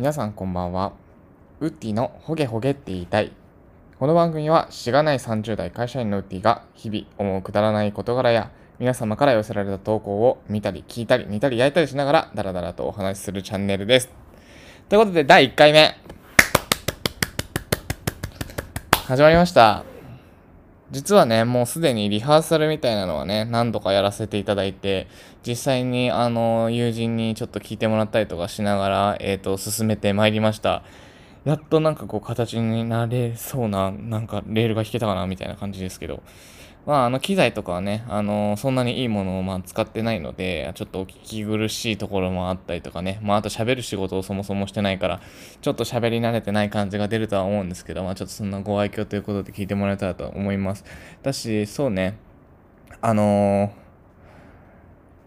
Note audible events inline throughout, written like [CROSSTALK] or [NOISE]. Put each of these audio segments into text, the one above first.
皆さんこんばんは。ウッディのホゲホゲって言いたい。この番組はしがない30代会社員のウッディが日々思うくだらない事柄や皆様から寄せられた投稿を見たり聞いたり煮たり焼いたりしながらダラダラとお話しするチャンネルです。ということで第1回目。始まりました。実はね、もうすでにリハーサルみたいなのはね、何度かやらせていただいて、実際にあの、友人にちょっと聞いてもらったりとかしながら、えっ、と、進めてまいりました。やっとなんかこう形になれそうな、なんかレールが引けたかなみたいな感じですけど、まああの機材とかはね、あのそんなにいいものをまあ使ってないので、ちょっとお聞き苦しいところもあったりとかね、まああと喋る仕事をそもそもしてないから、ちょっと喋り慣れてない感じが出るとは思うんですけど、まあちょっとそんなご愛嬌ということで聞いてもらえたらと思います。だし、そうね、あの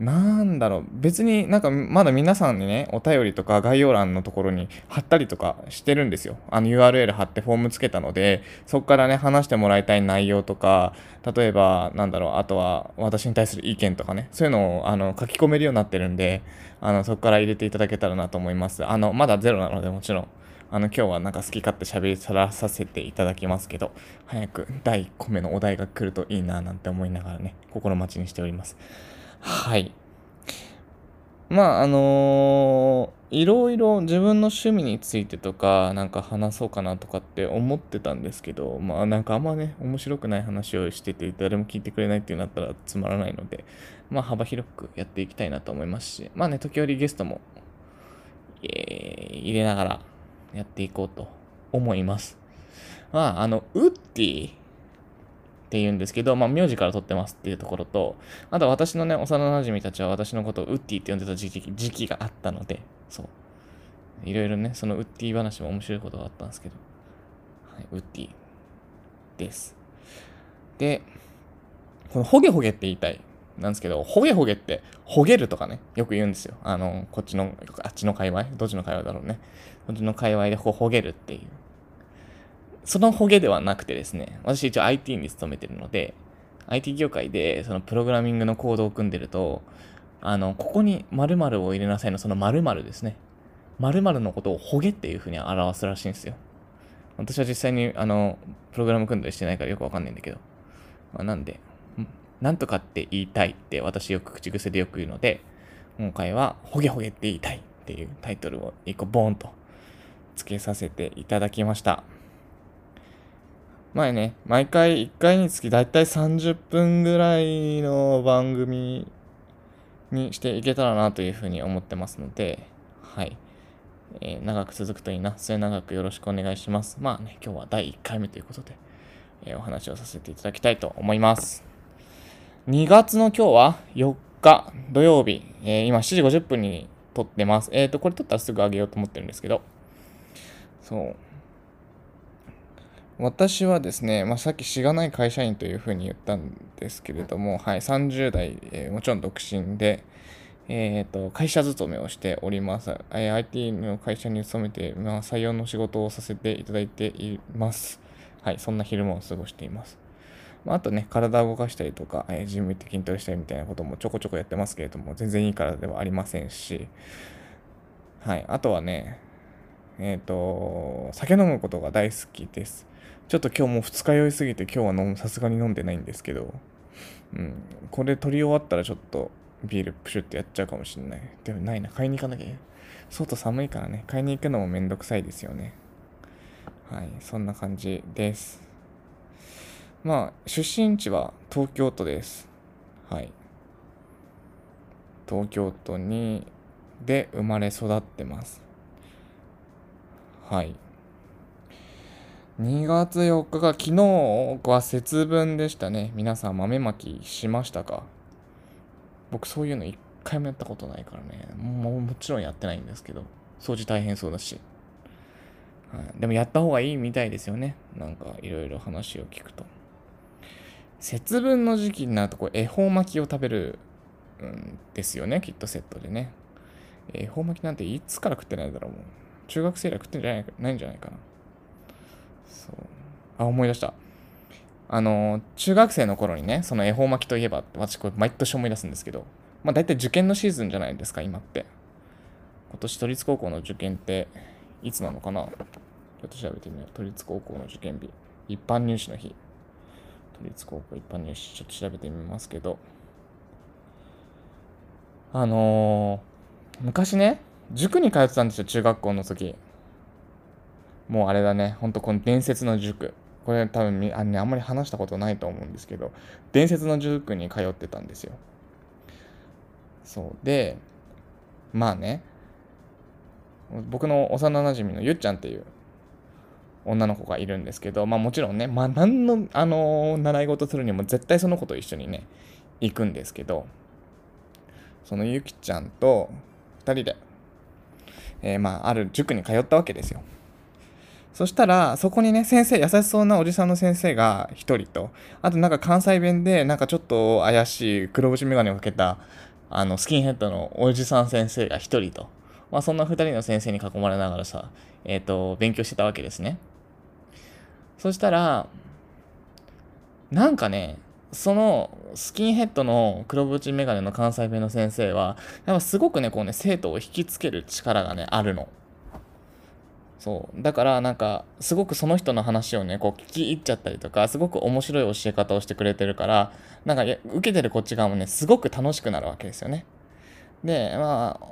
なんだろう。別になんかまだ皆さんにねお便りとか概要欄のところに貼ったりとかしてるんですよ。あの URL 貼ってフォームつけたのでそこからね話してもらいたい内容とか例えばなんだろうあとは私に対する意見とかねそういうのをあの書き込めるようになってるんであのそこから入れていただけたらなと思います。あのまだゼロなのでもちろん。あの今日はなんか好き勝手喋りさらさせていただきますけど早く第1個目のお題が来るといいななんて思いながらね心待ちにしております。はい。まああのーいろいろ自分の趣味についてとかなんか話そうかなとかって思ってたんですけどまあなんかあんまね面白くない話をしてて誰も聞いてくれないってなったらつまらないのでまあ幅広くやっていきたいなと思いますしまあね時折ゲストも、えー入れながらやっていこうと思います。まああのウッディって言うんですけど、まあ、名字から取ってますっていうところと、あと私のね、幼馴染たちは私のことをウッディって呼んでた時期時期があったので、そう。いろいろね、そのウッディ話も面白いことがあったんですけど、はい、ウッディです。で、このホゲホゲって言いたい。なんですけど、ホゲホゲって、ほげるとかね、よく言うんですよ。あの、こっちの、あっちの界隈？どっちの界隈だろうね。こっちの界隈でこうほげるっていう。そのホゲではなくてですね、私一応 IT に勤めてるので、IT 業界でそのプログラミングのコードを組んでると、あの、ここに〇〇を入れなさいのその〇〇ですね。〇〇のことをホゲっていうふうに表すらしいんですよ。私は実際にあの、プログラム組んだりしてないからよくわかんないんだけど。まあ、なんで、なんとかって言いたいって私よく口癖でよく言うので、今回はホゲホゲって言いたいっていうタイトルを一個ボーンとつけさせていただきました。前ね、毎回1回につきだいたい30分ぐらいの番組にしていけたらなというふうに思ってますので、はい。えー長く続くといいな。末長くよろしくお願いします。まあね、今日は第1回目ということで、えーお話をさせていただきたいと思います。2月の今日は4日土曜日、えー今7時50分に撮ってます。えっ、と、これ撮ったらすぐ上げようと思ってるんですけど、そう。私はですね、まあ、さっきしがない会社員というふうに言ったんですけれども、はい、30代、えーもちろん独身で、えー、と会社勤めをしております。えー IT の会社に勤めて、まあ、採用の仕事をさせていただいています。はい、そんな昼間を過ごしています。まあ、あとね、体を動かしたりとか、えージム行って筋トレしたりみたいなこともちょこちょこやってますけれども、全然いいからではありませんし、はい、あとはね、えっ、と、酒飲むことが大好きです。ちょっと今日もう二日酔いすぎて今日はさすがに飲んでないんですけど、うん、これ取り終わったらちょっとビールプシュってやっちゃうかもしれない。でもないな、買いに行かなきゃ。外寒いからね、買いに行くのもめんどくさいですよね。はい、そんな感じです。まあ、出身地は東京都です。はい。東京都に、で生まれ育ってます。はい。2月4日が昨日は節分でしたね。皆さん豆まきしましたか？僕そういうの一回もやったことないからね。もうもちろんやってないんですけど、掃除大変そうだし。はい、でもやった方がいいみたいですよね。なんかいろいろ話を聞くと。節分の時期になるとこう恵方巻きを食べるんですよね。きっとセットでね。恵方巻きなんていつから食ってないだろうもう。中学生以来食ってんじゃないないんじゃないかな。そう。あ、思い出した。あの、中学生の頃にね、その恵方巻きといえば、私これ毎年思い出すんですけど、まあ大体受験のシーズンじゃないですか、今って。今年都立高校の受験っていつなのかな？ちょっと調べてみよう。都立高校の受験日。一般入試の日。都立高校一般入試、ちょっと調べてみますけど。あのー、昔ね、塾に通ってたんですよ、中学校の時。もうあれだね、ほんとこの伝説の塾。これ多分あ,、ね、あんまり話したことないと思うんですけど、伝説の塾に通ってたんですよ。そう。で、まあね、僕の幼なじみのゆっちゃんっていう女の子がいるんですけど、まあもちろんね、まあ何の、あのー、習い事するにも絶対その子と一緒にね、行くんですけど、そのゆきちゃんと2人で、えー、まあある塾に通ったわけですよ。そしたら、そこにね、先生、優しそうなおじさんの先生が1人と、あとなんか関西弁で、なんかちょっと怪しい黒縁眼鏡をかけた、あの、スキンヘッドのおじさん先生が1人と、まあそんな2人の先生に囲まれながらさ、えっ、ー、と、勉強してたわけですね。そしたら、なんかね、そのスキンヘッドの黒縁メガネの関西弁の先生は、やっぱすごくね、こうね、生徒を引きつける力がね、あるの。そう。だからなんか、すごくその人の話をね、こう聞き入っちゃったりとか、すごく面白い教え方をしてくれてるから、なんか受けてるこっち側もね、すごく楽しくなるわけですよね。で、まあ、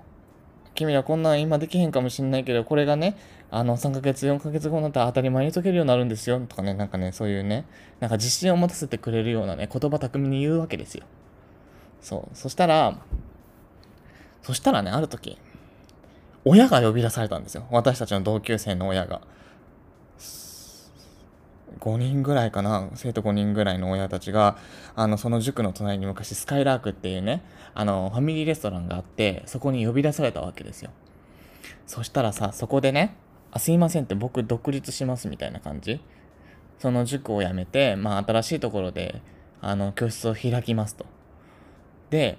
君らこんなん今できへんかもしんないけど、これがね、あの、3ヶ月、4ヶ月後になったら当たり前に解けるようになるんですよ、とかね、なんかね、そういうね、なんか自信を持たせてくれるようなね、言葉巧みに言うわけですよ。そう。そしたら、そしたらね、ある時、親が呼び出されたんですよ。私たちの同級生の親が。5人ぐらいかな、生徒5人ぐらいの親たちが、あの、その塾の隣に昔スカイラークっていうね、あの、ファミリーレストランがあって、そこに呼び出されたわけですよ。そしたらさ、そこでね、あ、すいませんって僕独立しますみたいな感じ。その塾を辞めて、まあ新しいところで、あの、教室を開きますと。で、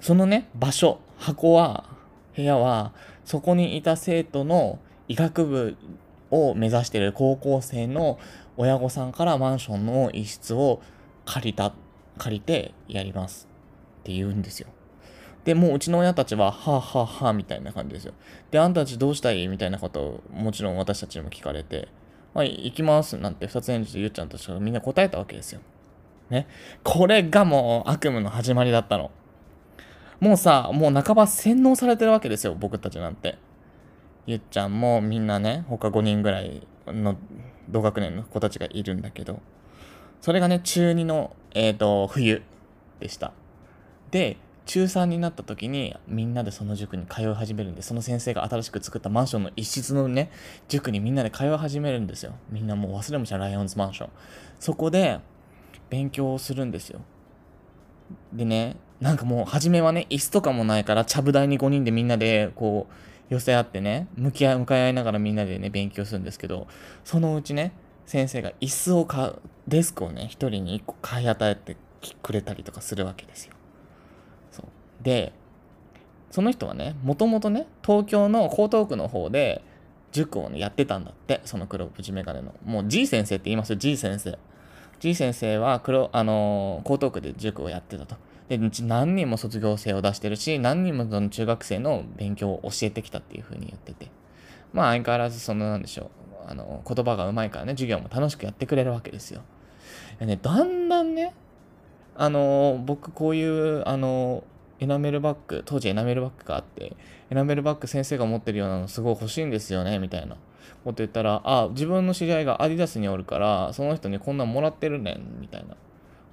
そのね、場所、箱は、部屋は、そこにいた生徒の医学部を目指している高校生の親御さんからマンションの一室を借りた、借りてやりますって言うんですよ。で、もううちの親たちは、はあはあはあみたいな感じですよ。で、あんたたちどうしたいみたいなことをもちろん私たちにも聞かれて、はい、行きますなんて二つ返事でゆっちゃんたちがみんな答えたわけですよ。ね。これがもう悪夢の始まりだったの。もうさ、もう半ば洗脳されてるわけですよ、僕たちなんて。ゆっちゃんもみんなね、他5人ぐらいの同学年の子たちがいるんだけど、それがね、中2の、えっ、ー、と、冬でした。で、中3になった時にみんなでその塾に通い始めるんで、その先生が新しく作ったマンションの一室のね、塾にみんなで通い始めるんですよ。みんなもう忘れもしないライオンズマンション。そこで勉強をするんですよ。でね、なんかもう初めはね、椅子とかもないから、ちゃぶ台に5人でみんなでこう、寄せ合ってね、向き合い、向かい合いながらみんなでね、勉強するんですけど、そのうちね、先生が椅子を買う、デスクをね、一人に一個買い与えてくれたりとかするわけですよ。そう。で、その人はね、もともとね、東京の江東区の方で、塾をね、やってたんだって、その黒縁メガネの。もう G 先生って言いますよ、G 先生。G 先生は黒、あのー、江東区で塾をやってたと。で、何人も卒業生を出してるし、何人もその中学生の勉強を教えてきたっていうふうに言ってて。まあ相変わらずそのなんでしょう。あの、言葉がうまいからね、授業も楽しくやってくれるわけですよ。ね、だんだんね、あの、僕こういう、あの、エナメルバッグ、当時エナメルバッグがあって、エナメルバッグ先生が持ってるようなのすごい欲しいんですよね、みたいなこと言ったら、あ、自分の知り合いがアディダスにおるから、その人にこんなんもらってるねん、みたいな。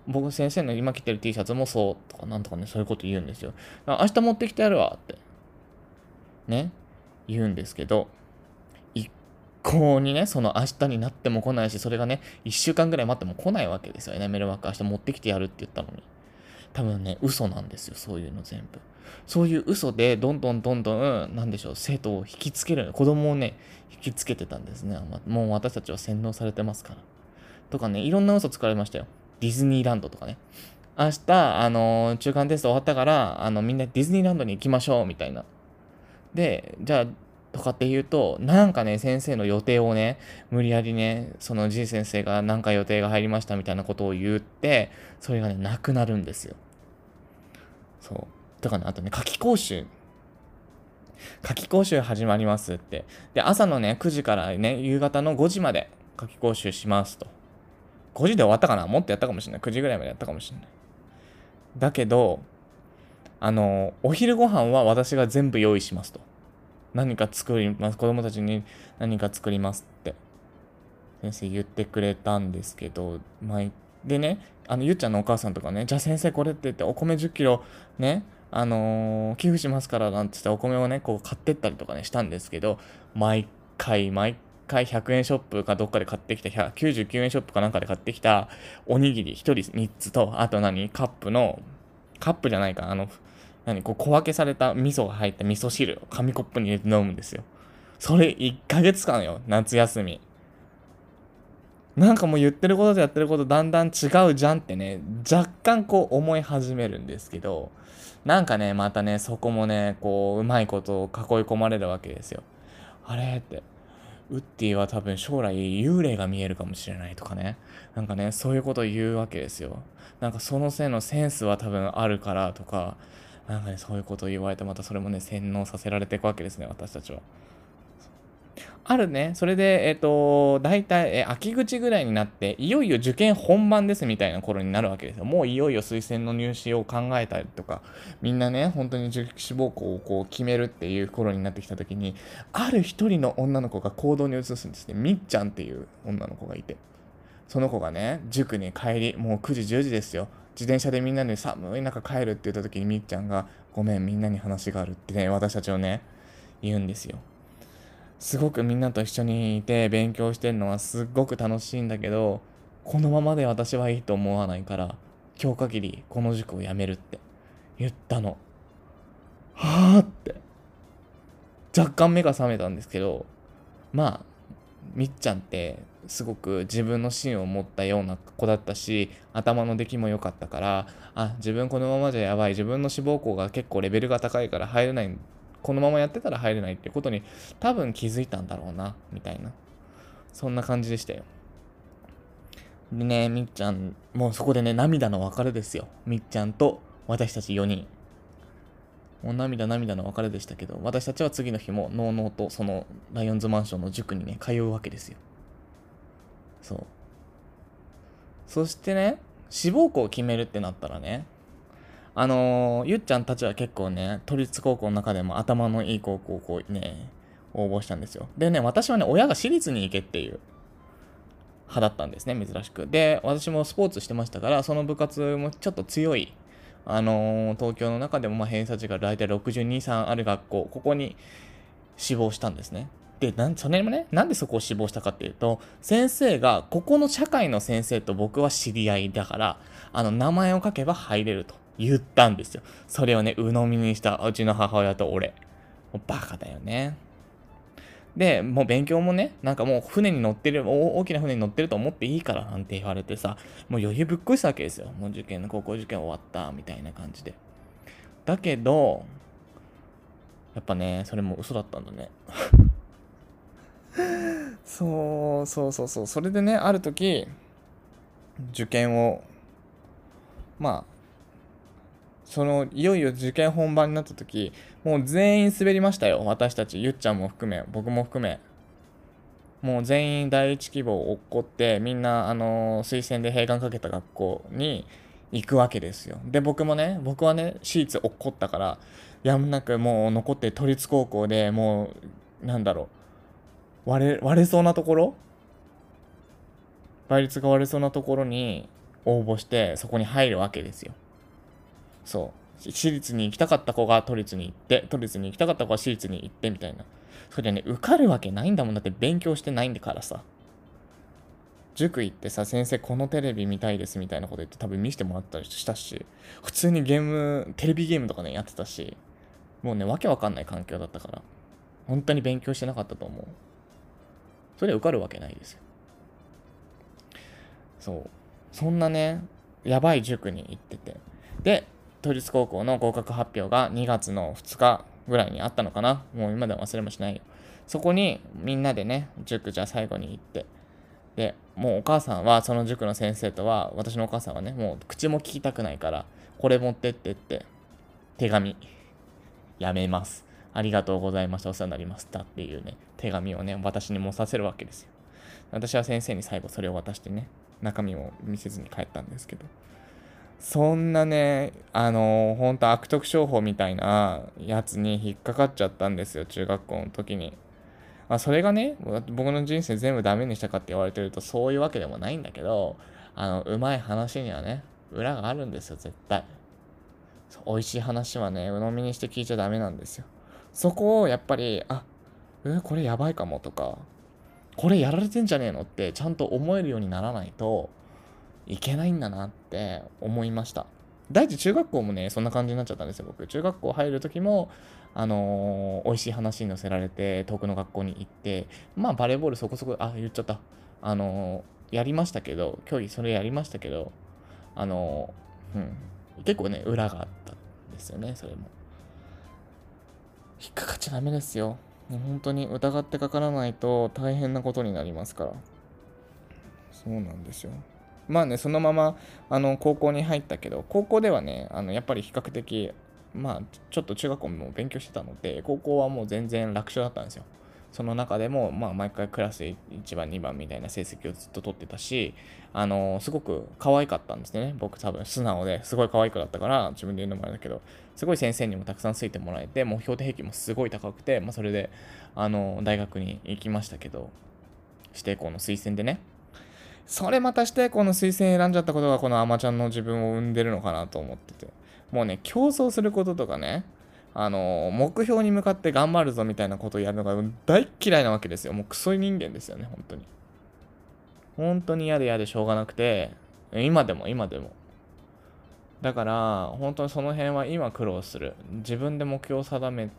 僕先生の今着てる T シャツもそうとかなんとかね、そういうこと言うんですよ。明日持ってきてやるわって、ね、言うんですけど、一向にね、その明日になっても来ないし、それがね、一週間ぐらい待っても来ないわけですよ。エナメルワーク明日持ってきてやるって言ったのに。多分ね、嘘なんですよ、そういうの全部。そういう嘘で、どんどんどんどん、なんでしょう、生徒を引きつける、子供をね、引きつけてたんですね。もう私たちは洗脳されてますから。とかね、いろんな嘘つかれましたよ。ディズニーランドとかね。明日、あのー、中間テスト終わったから、あの、みんなディズニーランドに行きましょう、みたいな。で、じゃあ、とかって言うと、なんかね、先生の予定をね、無理やりね、その G 先生がなんか予定が入りましたみたいなことを言って、それがね、なくなるんですよ。そう。だかね、あとね、夏期講習。夏期講習始まりますって。で、朝のね、9時からね、夕方の5時まで夏期講習しますと。5時で終わったかな？もっとやったかもしれない。9時ぐらいまでやったかもしれない。だけど、あの、お昼ご飯は私が全部用意しますと。何か作ります。子供たちに何か作りますって。先生言ってくれたんですけど、まあ、でね、あの、ゆっちゃんのお母さんとかね、じゃあ先生これって言って、お米10キロね、あのー、寄付しますからなんて言ってお米をね、こう買ってったりとかね、したんですけど、毎回毎回100円ショップかどっかで買ってきた、99円ショップかなんかで買ってきたおにぎり1人3つと、あと何カップの、カップじゃないか、あの、何こう小分けされた味噌が入った味噌汁を紙コップに入れて飲むんですよ。それ1ヶ月間よ、夏休み。なんかもう言ってることとやってることだんだん違うじゃんってね、若干こう思い始めるんですけど、なんかね、またね、そこもね、こう、うまいことを囲い込まれるわけですよ。あれ？って、ウッディは多分将来幽霊が見えるかもしれないとかね。なんかね、そういうこと言うわけですよ。なんかそのせいのセンスは多分あるからとか、なんかね、そういうことを言われて、またそれもね、洗脳させられていくわけですね、私たちは。あるね、それで、えっ、ー、と、大体、えー、秋口ぐらいになって、いよいよ受験本番ですみたいな頃になるわけですよ。もういよいよ推薦の入試を考えたりとか、みんなね、本当に受験志望校をこう決めるっていう頃になってきた時に、ある一人の女の子が行動に移すんですね。みっちゃんっていう女の子がいて。その子がね、塾に帰り、もう9時、10時ですよ。自転車でみんなで寒い中帰るって言った時にみっちゃんが、ごめん、みんなに話があるってね、私たちをね、言うんですよ。すごくみんなと一緒にいて勉強してるのはすっごく楽しいんだけどこのままで私はいいと思わないから今日限りこの塾を辞めるって言ったの。はあって。若干目が覚めたんですけどまあみっちゃんってすごく自分の芯を持ったような子だったし頭の出来も良かったからあ自分このままじゃやばい。自分の志望校が結構レベルが高いから入れないこのままやってたら入れないってことに多分気づいたんだろうな、みたいな。そんな感じでしたよ。でね、みっちゃん、もうそこでね、涙の別れですよ。みっちゃんと私たち4人。もう涙涙の別れでしたけど、私たちは次の日も、のうのうとそのライオンズマンションの塾にね、通うわけですよ。そう。そしてね、志望校を決めるってなったらね、あのー、ゆっちゃんたちは結構ね、都立高校の中でも頭のいい高校をね、応募したんですよ。でね、私はね、親が私立に行けっていう派だったんですね、珍しく。で、私もスポーツしてましたから、その部活もちょっと強い、あのー、東京の中でもまあ偏差値が大体62、3ある学校、ここに志望したんですね。で、なんそれもね、なんでそこを志望したかっていうと、先生が、ここの社会の先生と僕は知り合いだから、あの、名前を書けば入れると。言ったんですよ。それをね、鵜呑みにしたうちの母親と俺。もうバカだよね。で、もう勉強もね、なんかもう船に乗ってる、大きな船に乗ってると思っていいからなんて言われてさ、もう余裕ぶっこいしたわけですよ。もう受験の、高校受験終わった、みたいな感じで。だけど、やっぱね、それも嘘だったんだね。[LAUGHS] そうそうそうそう。それでね、ある時、受験を、まあ、そのいよいよ受験本番になった時もう全員滑りましたよ。私たちゆっちゃんも含め僕も含め。もう全員第一希望を落っこってみんなあの推薦で閉館かけた学校に行くわけですよ。で僕もね僕はね私立落っこったからやむなくもう残って都立高校でもうなんだろう割れ割れそうなところ倍率が割れそうなところに応募してそこに入るわけですよ。そう。私立に行きたかった子が都立に行って、都立に行きたかった子が私立に行ってみたいな。それでね、受かるわけないんだもんだって勉強してないんだからさ。塾行ってさ、先生このテレビ見たいですみたいなこと言って多分見せてもらったりしたし、普通にゲーム、テレビゲームとかね、やってたし、もうね、わけわかんない環境だったから、本当に勉強してなかったと思う。それで受かるわけないですよ。そう。そんなね、やばい塾に行ってて。で、都立高校の合格発表が2月の2日ぐらいにあったのかなもう今でも忘れもしないよ。そこにみんなでね、塾じゃあ最後に行って、で、もうお母さんはその塾の先生とは、私のお母さんはね、もう口も聞きたくないから、これ持ってってって、手紙、やめます。ありがとうございました、お世話になりましたっていうね、手紙をね、私に持たせるわけですよ。私は先生に最後それを渡してね、中身を見せずに帰ったんですけど。そんなね、あのー、ほんと悪徳商法みたいなやつに引っかかっちゃったんですよ、中学校の時に。まあ、それがね、僕の人生全部ダメにしたかって言われてるとそういうわけでもないんだけど、あの、うまい話にはね、裏があるんですよ、絶対。美味しい話はね、鵜呑みにして聞いちゃダメなんですよ。そこをやっぱり、あ、え、これやばいかもとか、これやられてんじゃねえのってちゃんと思えるようにならないといけないんだなって思いました。第一中学校もね、そんな感じになっちゃったんですよ、僕。中学校入る時も、あのー、美味しい話に乗せられて、遠くの学校に行って、まあ、バレーボールそこそこ、あ、言っちゃった。あのー、やりましたけど、競技それやりましたけど、あのー、うん、結構ね、裏があったんですよね、それも。引っかかっちゃダメですよ。本当に疑ってかからないと大変なことになりますから。そうなんですよ。まあね、そのままあの高校に入ったけど、高校ではね、あのやっぱり比較的、まあ、ちょっと中学校も勉強してたので、高校はもう全然楽勝だったんですよ。その中でも、まあ、毎回クラス1番、2番みたいな成績をずっと取ってたし、あのすごく可愛かったんですね。僕多分素直ですごい可愛くだったから、自分で言うのもあれだけど、すごい先生にもたくさんついてもらえて、目標定もすごい高くて、まあ、それで、あの大学に行きましたけど、指定校の推薦でね。それまたしてこの推薦選んじゃったことがこのアマちゃんの自分を生んでるのかなと思ってて。もうね、競争することとかね、あの、目標に向かって頑張るぞみたいなことをやるのが大嫌いなわけですよ。もうクソ人間ですよね、本当に。本当に嫌で嫌でしょうがなくて、今でも今でも。だから、本当にその辺は今苦労する。自分で目標を定めて、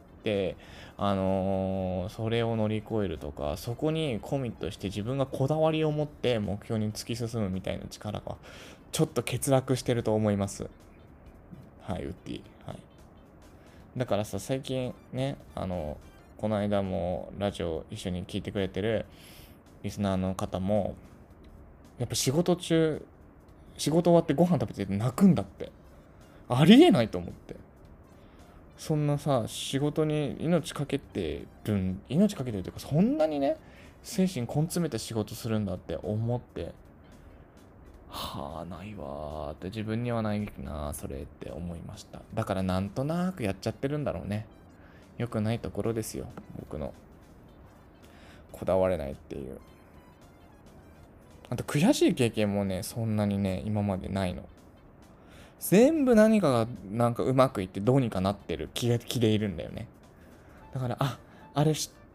あのー、それを乗り越えるとか、そこにコミットして自分がこだわりを持って目標に突き進むみたいな力が、ちょっと欠落してると思います。はい、ウッディ。はい。だからさ、最近ね、あの、この間もラジオ一緒に聞いてくれてるリスナーの方も、やっぱ仕事中、仕事終わってご飯食べてて泣くんだって。ありえないと思って。そんなさ仕事に命かけてるん命かけてるというかそんなにね精神根詰めて仕事するんだって思って。はあないわーって自分にはないなそれって思いました。だからなんとなくやっちゃってるんだろうね。良くないところですよ僕の。こだわれないっていう。あと悔しい経験もねそんなにね今までないの。全部何かがなんかうまくいってどうにかなってる気が気でいるんだよね。だからああれ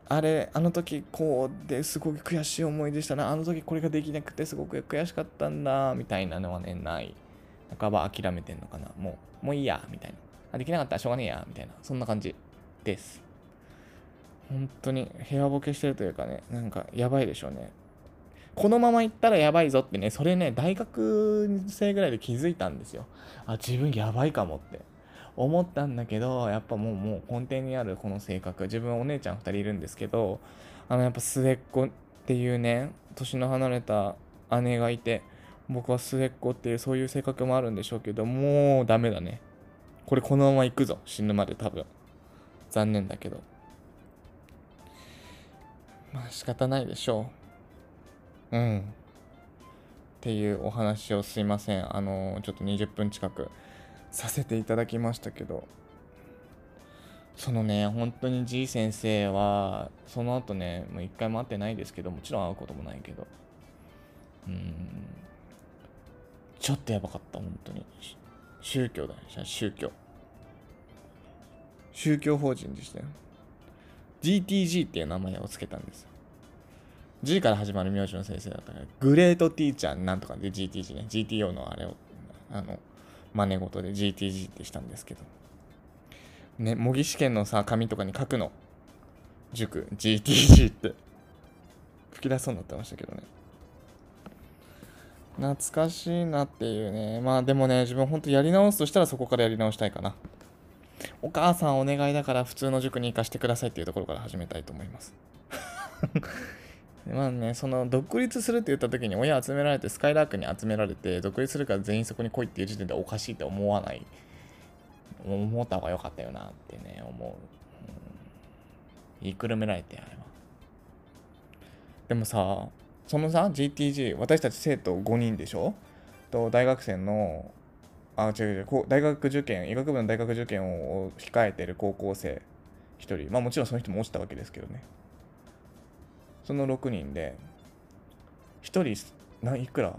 あれあの時こうですごく悔しい思いでしたな。あの時これができなくてすごく悔しかったんだ。みたいなのはねない。半ば諦めてんのかな。もうもういいや。みたいな。あできなかったらしょうがねえや。みたいな。そんな感じです。本当に部屋ボケしてるというかねなんかやばいでしょうね。このまま行ったらやばいぞってね、それね、大学生ぐらいで気づいたんですよ。あ、自分やばいかもって。思ったんだけど、やっぱもう、もう根底にあるこの性格、自分お姉ちゃん2人いるんですけど、あの、やっぱ末っ子っていうね、年の離れた姉がいて、僕は末っ子っていうそういう性格もあるんでしょうけど、もうダメだね。これこのまま行くぞ。死ぬまで多分。残念だけど。まあ仕方ないでしょう。うん。っていうお話をすいません。あの、ちょっと20分近くさせていただきましたけど、そのね、本当に G 先生は、その後ね、もう一回も会ってないですけど、もちろん会うこともないけど、うん、ちょっとやばかった、本当に。宗教だね、宗教。宗教法人でしたよ。GTG っていう名前を付けたんですよ。G から始まる名字の先生だったから、グレートティーチャーなんとかで GTG ね、GTO のあれを、あの、真似事で GTG ってしたんですけど。ね、模擬試験のさ、紙とかに書くの。塾、GTG って。吹き出そうになってましたけどね。懐かしいなっていうね。まあでもね、自分本当やり直すとしたらそこからやり直したいかな。お母さんお願いだから普通の塾に行かせてくださいっていうところから始めたいと思います。まあね、その独立するって言った時に親集められてスカイラークに集められて独立するから全員そこに来いっていう時点でおかしいって思わない。思った方が良かったよなってね思う、うん、言いくるめられてあれは。でもさそのさ GTG 私たち生徒5人でしょ？と大学生のあ違う違うこう大学受験医学部の大学受験を控えてる高校生1人。まあもちろんその人も落ちたわけですけどね。その6人で1人ないくら？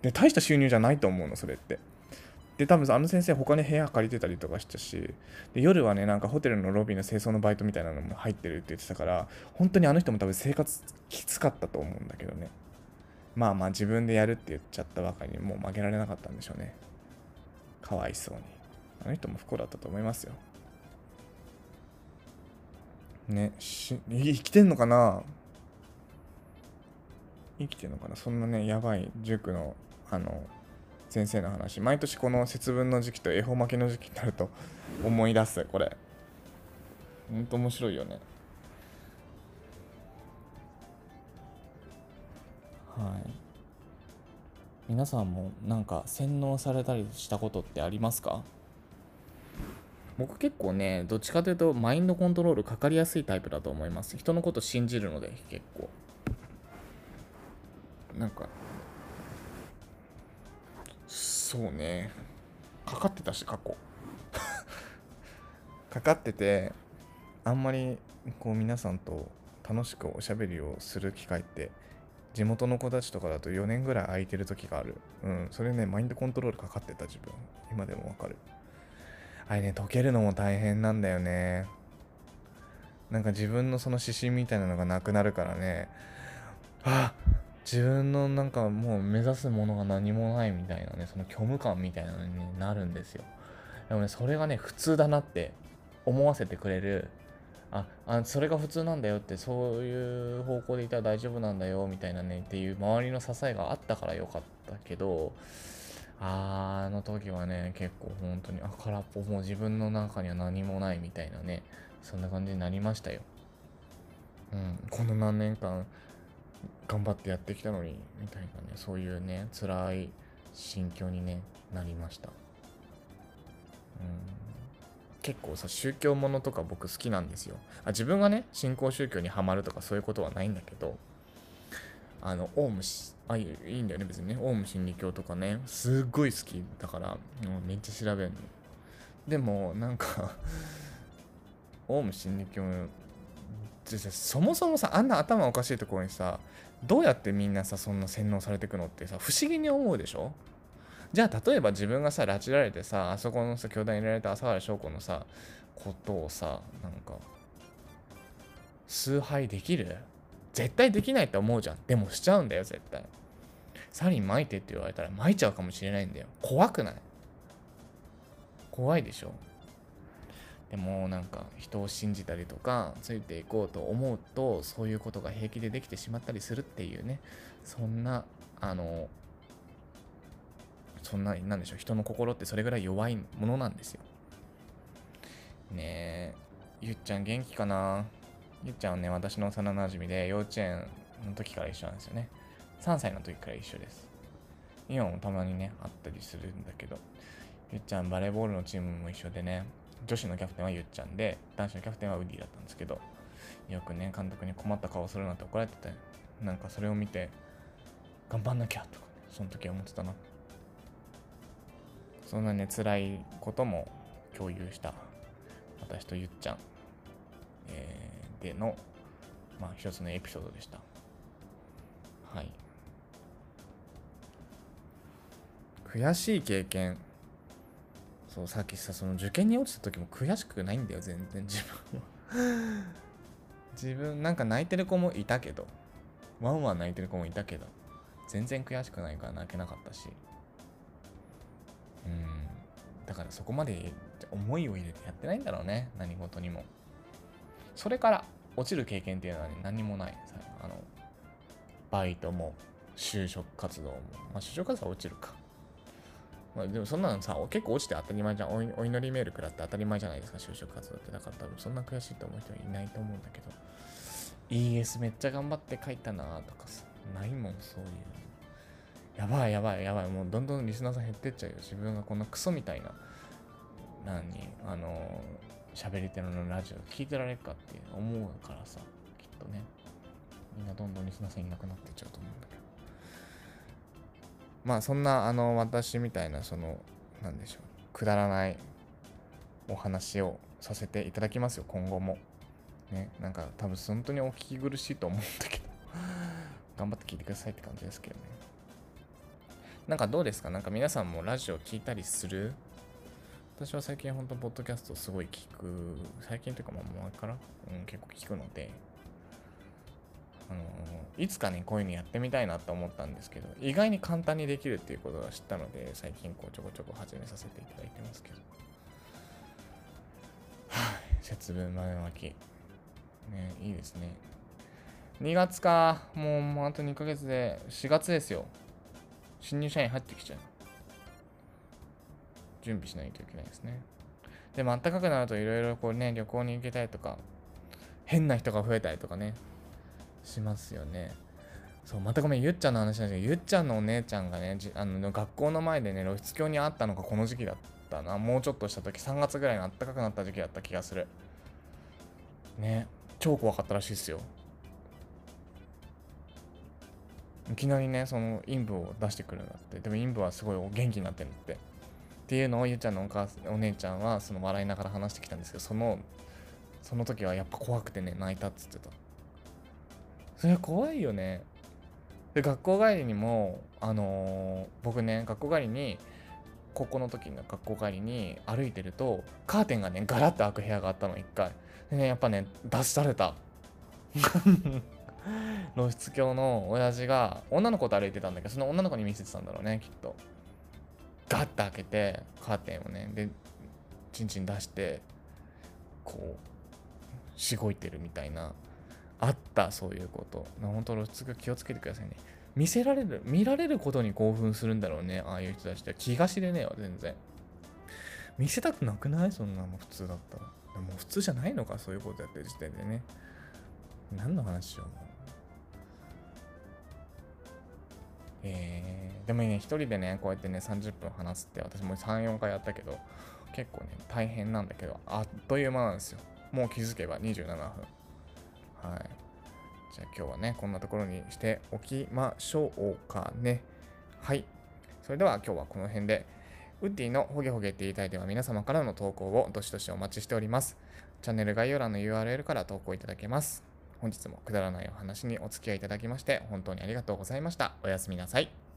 で大した収入じゃないと思うのそれって。で多分あの先生他に部屋借りてたりとかしたしで夜はねなんかホテルのロビーの清掃のバイトみたいなのも入ってるって言ってたから本当にあの人も多分生活きつかったと思うんだけどね。まあまあ自分でやるって言っちゃったばかりにもう負けられなかったんでしょうね。かわいそうに。あの人も不幸だったと思いますよ。ねし生きてんのかな？生きてんのかな？そんなねやばい塾のあの先生の話。毎年この節分の時期と恵方巻きの時期になると思い出すこれ。ほんと面白いよね。はい。皆さんもなんか洗脳されたりしたことってありますか？僕結構ねどっちかというとマインドコントロールかかりやすいタイプだと思います。人のこと信じるので結構。なんかそうね。かかってたし過去。[LAUGHS] かかっててあんまりこう皆さんと楽しくおしゃべりをする機会って地元の子たちとかだと4年ぐらい空いてる時がある。うん。それねマインドコントロールかかってた自分。今でもわかる。あれね解けるのも大変なんだよね。なんか自分のその指針みたいなのがなくなるからね。あ自分のなんかもう目指すものが何もないみたいなねその虚無感みたいなのになるんですよ。でもねそれがね普通だなって思わせてくれる。ああそれが普通なんだよってそういう方向でいたら大丈夫なんだよみたいなねっていう周りの支えがあったからよかったけどあの時はね結構本当にあ空っぽもう自分の中には何もないみたいなねそんな感じになりましたよ。うんこの何年間頑張ってやってきたのにみたいなねそういうね辛い心境にねなりました。うん。結構さ宗教ものとか僕好きなんですよ。あ自分がね信仰宗教にはまるとかそういうことはないんだけどあのオウムあいいんだよね別にね。オウム真理教とかねすっごい好き。だからめっちゃ調べるの。でもなんか [LAUGHS] オウム真理教そもそもさあんな頭おかしいところにさどうやってみんなさそんな洗脳されていくのってさ不思議に思うでしょ？じゃあ例えば自分がさ拉致られてさあそこのさ教団に入れられた朝原翔子のさことをさなんか崇拝できる？絶対できないって思うじゃん。でもしちゃうんだよ絶対。サリン巻いてって言われたら巻いちゃうかもしれないんだよ。怖くない？怖いでしょ？でもなんか人を信じたりとかついていこうと思うとそういうことが平気でできてしまったりするっていうね。そんなあのそんななんでしょう人の心ってそれぐらい弱いものなんですよ。ねえゆっちゃん元気かな？ゆっちゃんはね私の幼なじみで幼稚園の時から一緒なんですよね。3歳の時から一緒です。今もたまにね会ったりするんだけど。ゆっちゃんバレーボールのチームも一緒でね女子のキャプテンはゆっちゃんで男子のキャプテンはウディだったんですけどよくね監督に困った顔するなんて怒られててなんかそれを見て頑張んなきゃとか、ね、その時は思ってたな。そんなね辛いことも共有した私とゆっちゃん、えー、でのまあ一つのエピソードでした。はい。悔しい経験。そうさっきさその受験に落ちた時も悔しくないんだよ全然自分は。[LAUGHS] 自分なんか泣いてる子もいたけど。ワンワン泣いてる子もいたけど。全然悔しくないから泣けなかったし。うん。だからそこまで思いを入れてやってないんだろうね。何事にも。それから落ちる経験っていうのは、ね、何もない。あのバイトも就職活動も。まあ就職活動は落ちるか。まあ、でもそんなのさ、結構落ちて当たり前じゃん。おお祈りメール食らって当たり前じゃないですか、就職活動って。だから多分そんな悔しいと思う人はいないと思うんだけど、ES めっちゃ頑張って書いたなとかさ、ないもん、そういう。やばいやばいやばい、もうどんどんリスナーさん減ってっちゃうよ。自分がこんなクソみたいな、何あの、喋り手のラジオ聞いてられるかって思うからさきっとねみんなどんどんリスナーさんいなくなってっちゃうと思うんだまあそんなあの私みたいなそのなんでしょうくだらないお話をさせていただきますよ今後も。ねなんか多分本当にお聞き苦しいと思うんだけど [LAUGHS] 頑張って聞いてくださいって感じですけどね。なんかどうですか？なんか皆さんもラジオ聞いたりする？私は最近本当ポッドキャストすごい聞く。最近というかまあ前から、うん、結構聞くので。あのいつかねこういうのやってみたいなと思ったんですけど意外に簡単にできるっていうことを知ったので最近こうちょこちょこ始めさせていただいてますけど。はい。節分豆まき。ねいいですね。2月か。もうもうあと2ヶ月で4月ですよ。新入社員入ってきちゃう。準備しないといけないですね。でも暖かくなるといろいろこうね旅行に行けたりとか変な人が増えたりとかね。しますよね。そう、またごめん、ゆっちゃんの話なんですけど、ゆっちゃんのお姉ちゃんがね、あの学校の前でね、露出狂に会ったのがこの時期だったな。もうちょっとした時、3月ぐらいの暖かくなった時期だった気がする。ね、超怖かったらしいっすよ。いきなりね、その陰部を出してくるんだって。でも陰部はすごい元気になってるって。っていうのをゆっちゃんのお母お姉ちゃんはその笑いながら話してきたんですけど、その、その時はやっぱ怖くてね、泣いたっつってた。それ怖いよね。で、学校帰りにも、あのー、僕ね、学校帰りに、高校の時の学校帰りに歩いてると、カーテンがね、ガラッと開く部屋があったの、一回。でね、やっぱね、出された。露出狂の親父が、女の子と歩いてたんだけど、その女の子に見せてたんだろうね、きっと。ガッと開けて、カーテンをね、で、チンチン出して、こう、しごいてるみたいな。あったそういうこと。本当露出が気をつけてくださいね。見せられる見られることに興奮するんだろうねああいう人たちって。気が知れねえわ全然。見せたくなくない？そんなの普通だったら。でも普通じゃないのかそういうことやってる時点でね。何の話しようえー、でもね、一人でね、こうやってね、30分話すって、私も3、4回やったけど、結構ね、大変なんだけど、あっという間なんですよ。もう気づけば27分。はい。じゃあ今日はね、こんなところにしておきましょうかね。はい。それでは今日はこの辺で、ウッディのホゲホゲって言いたいでは皆様からの投稿をどしどしお待ちしております。チャンネル概要欄の URL から投稿いただけます。本日もくだらないお話にお付き合いいただきまして本当にありがとうございました。おやすみなさい。